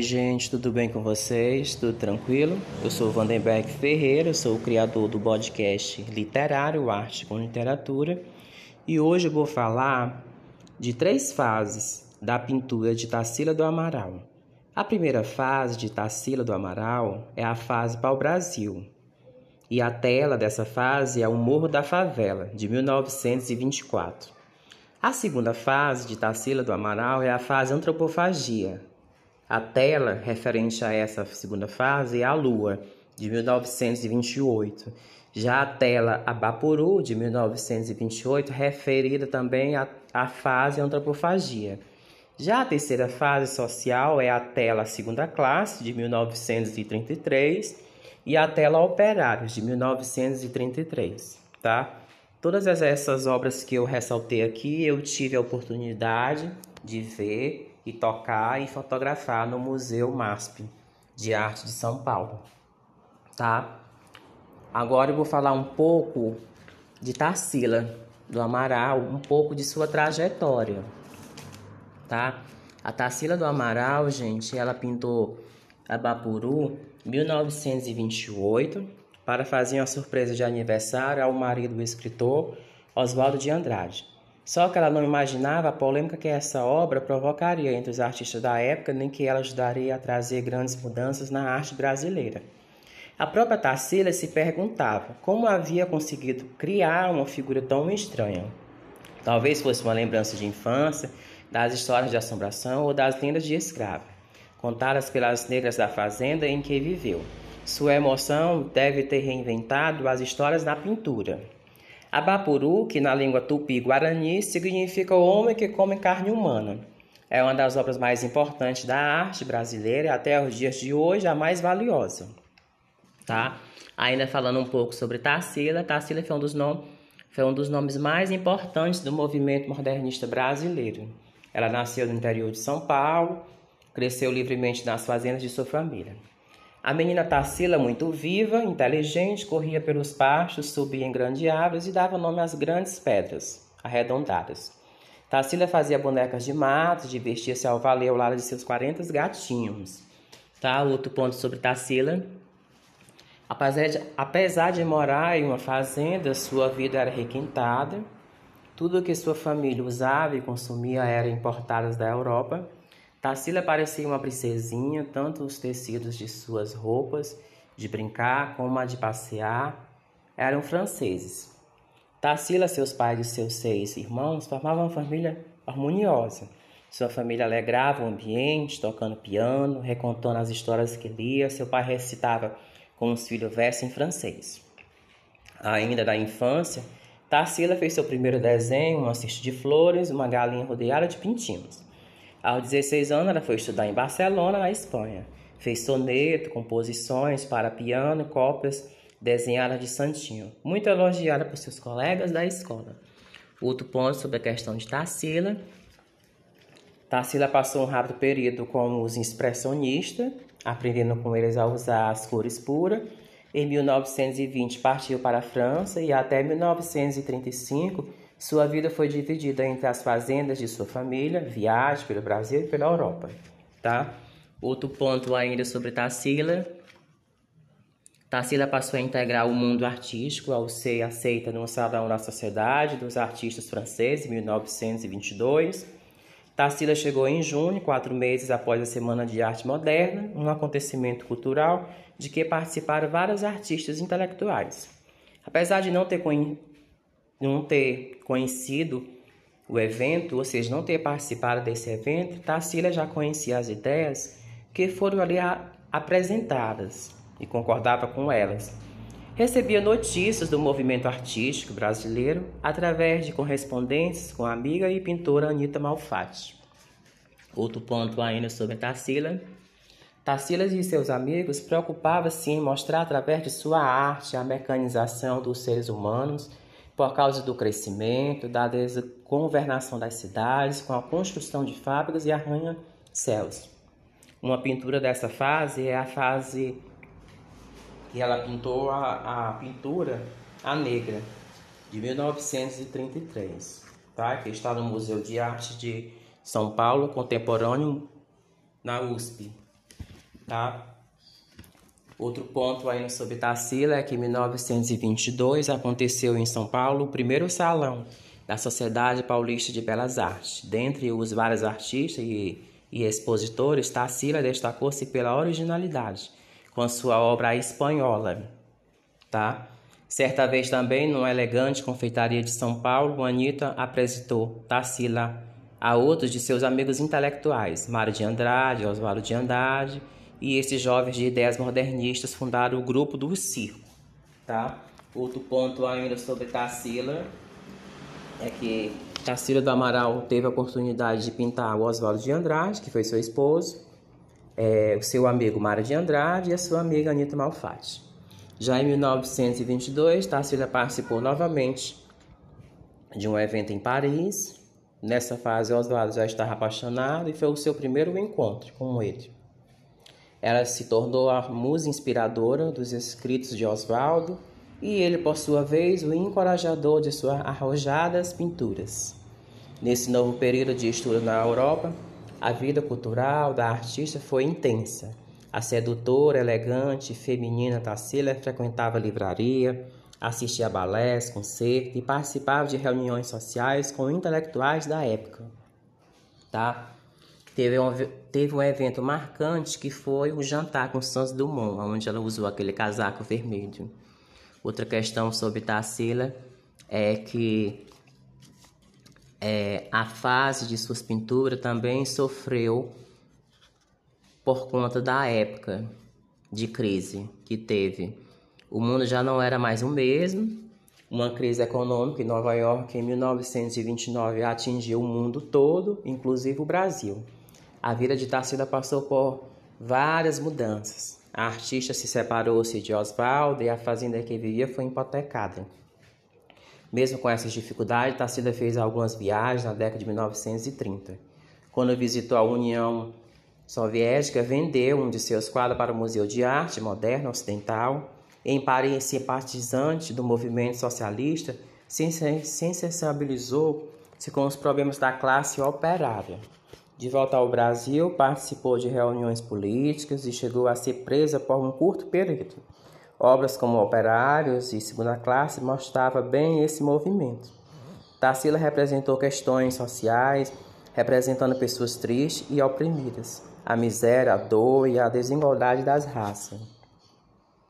gente, tudo bem com vocês? Tudo tranquilo? Eu sou Vandenberg Ferreira, sou o criador do podcast Literário Arte com Literatura e hoje eu vou falar de três fases da pintura de Tarsila do Amaral. A primeira fase de Tarsila do Amaral é a fase pau-brasil e a tela dessa fase é o Morro da Favela, de 1924. A segunda fase de Tarsila do Amaral é a fase antropofagia, a tela referente a essa segunda fase é a Lua, de 1928. Já a tela Abapuru, de 1928, referida também à, à fase antropofagia. Já a terceira fase social é a tela Segunda Classe, de 1933, e a tela Operários, de 1933, tá? Todas essas obras que eu ressaltei aqui, eu tive a oportunidade de ver e tocar e fotografar no Museu MASP de Arte de São Paulo, tá? Agora eu vou falar um pouco de Tarsila do Amaral, um pouco de sua trajetória, tá? A Tarsila do Amaral, gente, ela pintou a Bapuru 1928 para fazer uma surpresa de aniversário ao marido do escritor Oswaldo de Andrade. Só que ela não imaginava a polêmica que essa obra provocaria entre os artistas da época, nem que ela ajudaria a trazer grandes mudanças na arte brasileira. A própria Tarsila se perguntava como havia conseguido criar uma figura tão estranha. Talvez fosse uma lembrança de infância, das histórias de assombração ou das lendas de escrava, contadas pelas negras da fazenda em que viveu. Sua emoção deve ter reinventado as histórias na pintura. Abapuru, que na língua tupi-guarani significa o homem que come carne humana. É uma das obras mais importantes da arte brasileira e até os dias de hoje a mais valiosa. Tá? Ainda falando um pouco sobre Tarsila, Tarsila foi um dos, foi um dos nomes mais importantes do movimento modernista brasileiro. Ela nasceu no interior de São Paulo, cresceu livremente nas fazendas de sua família. A menina Tarsila, muito viva, inteligente, corria pelos pastos, subia em grandes árvores e dava nome às grandes pedras, arredondadas. Tarsila fazia bonecas de mato, divertia-se ao valer ao lado de seus 40 gatinhos. Tá? Outro ponto sobre Tarsila. Apesar de, apesar de morar em uma fazenda, sua vida era requintada. Tudo que sua família usava e consumia era importado da Europa. Tarsila parecia uma princesinha, tanto os tecidos de suas roupas de brincar como a de passear eram franceses. Tarsila, seus pais e seus seis irmãos formavam uma família harmoniosa. Sua família alegrava o ambiente, tocando piano, recontando as histórias que lia. Seu pai recitava com os filhos versos em francês. Ainda da infância, Tarsila fez seu primeiro desenho, uma cesta de flores, uma galinha rodeada de pintinhos. Aos 16 anos, ela foi estudar em Barcelona, na Espanha. Fez soneto, composições para piano e cópias desenhadas de santinho, muito elogiada por seus colegas da escola. Outro ponto sobre a questão de Tarsila. Tarsila passou um rápido período como os expressionistas, aprendendo com eles a usar as cores puras. Em 1920 partiu para a França e até 1935 sua vida foi dividida entre as fazendas de sua família, viagem pelo Brasil e pela Europa, tá? Outro ponto ainda sobre Tarsila. Tarsila passou a integrar o mundo artístico ao ser aceita no Salão da Sociedade dos Artistas Franceses em 1922. Tarsila chegou em junho, quatro meses após a Semana de Arte Moderna, um acontecimento cultural de que participaram vários artistas intelectuais. Apesar de não ter não ter conhecido o evento, ou seja, não ter participado desse evento, Tarsila já conhecia as ideias que foram ali apresentadas e concordava com elas. Recebia notícias do movimento artístico brasileiro através de correspondências com a amiga e pintora Anita Malfatti. Outro ponto ainda sobre Tarsila. Tarsila e seus amigos preocupavam-se em mostrar através de sua arte a mecanização dos seres humanos por causa do crescimento, da desgovernação das cidades, com a construção de fábricas e arranha-céus. Uma pintura dessa fase é a fase que ela pintou a, a pintura A Negra, de 1933, tá? que está no Museu de Arte de São Paulo Contemporâneo, na USP. tá? Outro ponto aí sobre Tarsila é que em 1922 aconteceu em São Paulo o primeiro salão da Sociedade Paulista de Belas Artes. Dentre os vários artistas e, e expositores, Tarsila destacou-se pela originalidade com sua obra espanhola, tá? Certa vez também, numa elegante confeitaria de São Paulo, Anitta apresentou Tarsila a outros de seus amigos intelectuais, Mário de Andrade, Oswaldo de Andrade, e esses jovens de ideias modernistas fundaram o grupo do Circo, tá? Outro ponto ainda sobre Tarsila é que Tarsila do Amaral teve a oportunidade de pintar o Oswaldo de Andrade, que foi seu esposo, é, o seu amigo Mário de Andrade e a sua amiga Anita Malfatti. Já em 1922, Tarsila participou novamente de um evento em Paris. Nessa fase, Oswaldo já estava apaixonado e foi o seu primeiro encontro com ele. Ela se tornou a musa inspiradora dos escritos de Oswaldo e ele, por sua vez, o encorajador de suas arrojadas pinturas. Nesse novo período de estudo na Europa, a vida cultural da artista foi intensa. A sedutora, elegante feminina Tarsila frequentava livraria, assistia a balés, concertos e participava de reuniões sociais com intelectuais da época. Tá? Teve um, teve um evento marcante que foi o jantar com Santos Dumont, onde ela usou aquele casaco vermelho. Outra questão sobre Tarsila é que é, a fase de suas pinturas também sofreu por conta da época de crise que teve. O mundo já não era mais o mesmo. Uma crise econômica em Nova York em 1929 atingiu o mundo todo, inclusive o Brasil. A vida de Tarsila passou por várias mudanças. A artista se separou-se de Oswaldo e a fazenda que vivia foi hipotecada. Mesmo com essas dificuldades, Tarsila fez algumas viagens na década de 1930. Quando visitou a União Soviética, vendeu um de seus quadros para o Museu de Arte Moderna Ocidental. Em Paris, simpatizante do movimento socialista, se sensibilizou-se com os problemas da classe operária. De volta ao Brasil, participou de reuniões políticas e chegou a ser presa por um curto período. Obras como Operários e Segunda Classe mostravam bem esse movimento. Tarsila representou questões sociais, representando pessoas tristes e oprimidas, a miséria, a dor e a desigualdade das raças.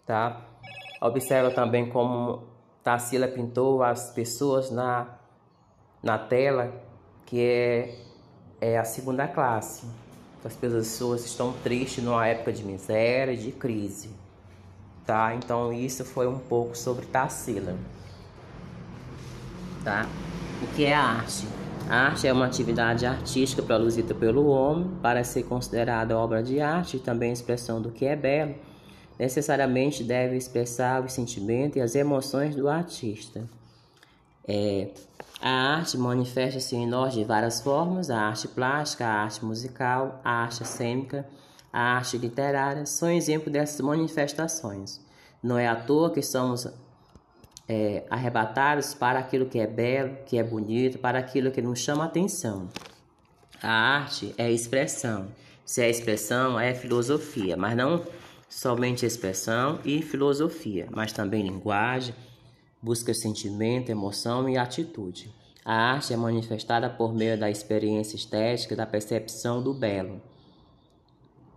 Tá? Observa também como Tarsila pintou as pessoas na, na tela, que é, é a segunda classe. As pessoas estão tristes numa época de miséria de crise tá? Então isso foi um pouco sobre Tarsila, tá? O que é a arte? A arte é uma atividade artística produzida pelo homem para ser considerada obra de arte e também expressão do que é belo. Necessariamente deve expressar os sentimentos e as emoções do artista. É, a arte manifesta-se em nós de várias formas: a arte plástica, a arte musical, a arte cênica a arte literária são exemplo dessas manifestações. Não é à toa que somos é, arrebatados para aquilo que é belo, que é bonito, para aquilo que nos chama atenção. A arte é expressão. Se é expressão, é filosofia, mas não somente expressão e filosofia, mas também linguagem, busca sentimento, emoção e atitude. A arte é manifestada por meio da experiência estética, da percepção do belo.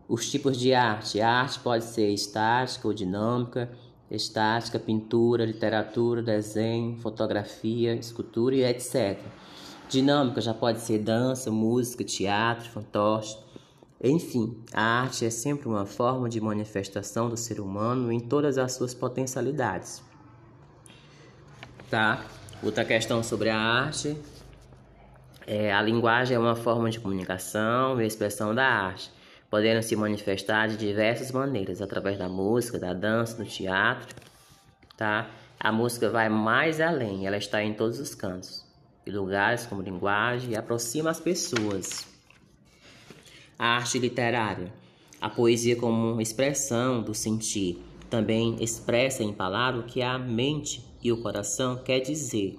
Os tipos de arte. A arte pode ser estática ou dinâmica, estática, pintura, literatura, desenho, fotografia, escultura e etc. Dinâmica já pode ser dança, música, teatro, fantoche. Enfim, a arte é sempre uma forma de manifestação do ser humano em todas as suas potencialidades. Tá? Outra questão sobre a arte é a linguagem é uma forma de comunicação e expressão da arte podendo se manifestar de diversas maneiras, através da música, da dança, do teatro, tá? A música vai mais além, ela está em todos os cantos e lugares como linguagem e aproxima as pessoas. A arte literária, a poesia como expressão do sentir, também expressa em palavras o que a mente e o coração quer dizer.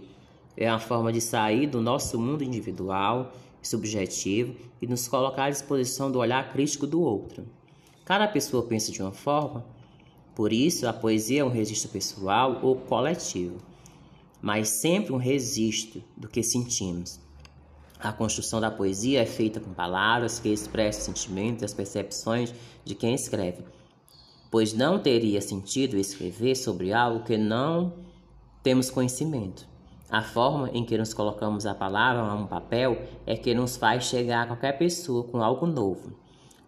É uma forma de sair do nosso mundo individual subjetivo e nos colocar à disposição do olhar crítico do outro. Cada pessoa pensa de uma forma, por isso a poesia é um registro pessoal ou coletivo, mas sempre um registro do que sentimos. A construção da poesia é feita com palavras que expressam sentimentos e as percepções de quem escreve, pois não teria sentido escrever sobre algo que não temos conhecimento. A forma em que nos colocamos a palavra a um papel é que nos faz chegar a qualquer pessoa com algo novo.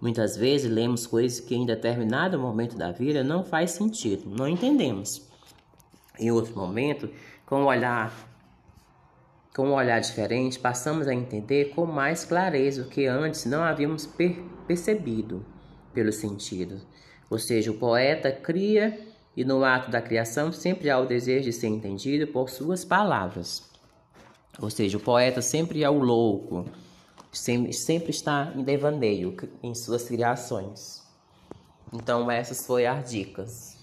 Muitas vezes lemos coisas que em determinado momento da vida não faz sentido, não entendemos. Em outro momento, com um olhar com um olhar diferente, passamos a entender com mais clareza o que antes não havíamos per percebido pelos sentidos. Ou seja, o poeta cria e no ato da criação sempre há o desejo de ser entendido por suas palavras. Ou seja, o poeta sempre é o louco, sempre, está em devaneio em suas criações. Então, essas foram as dicas.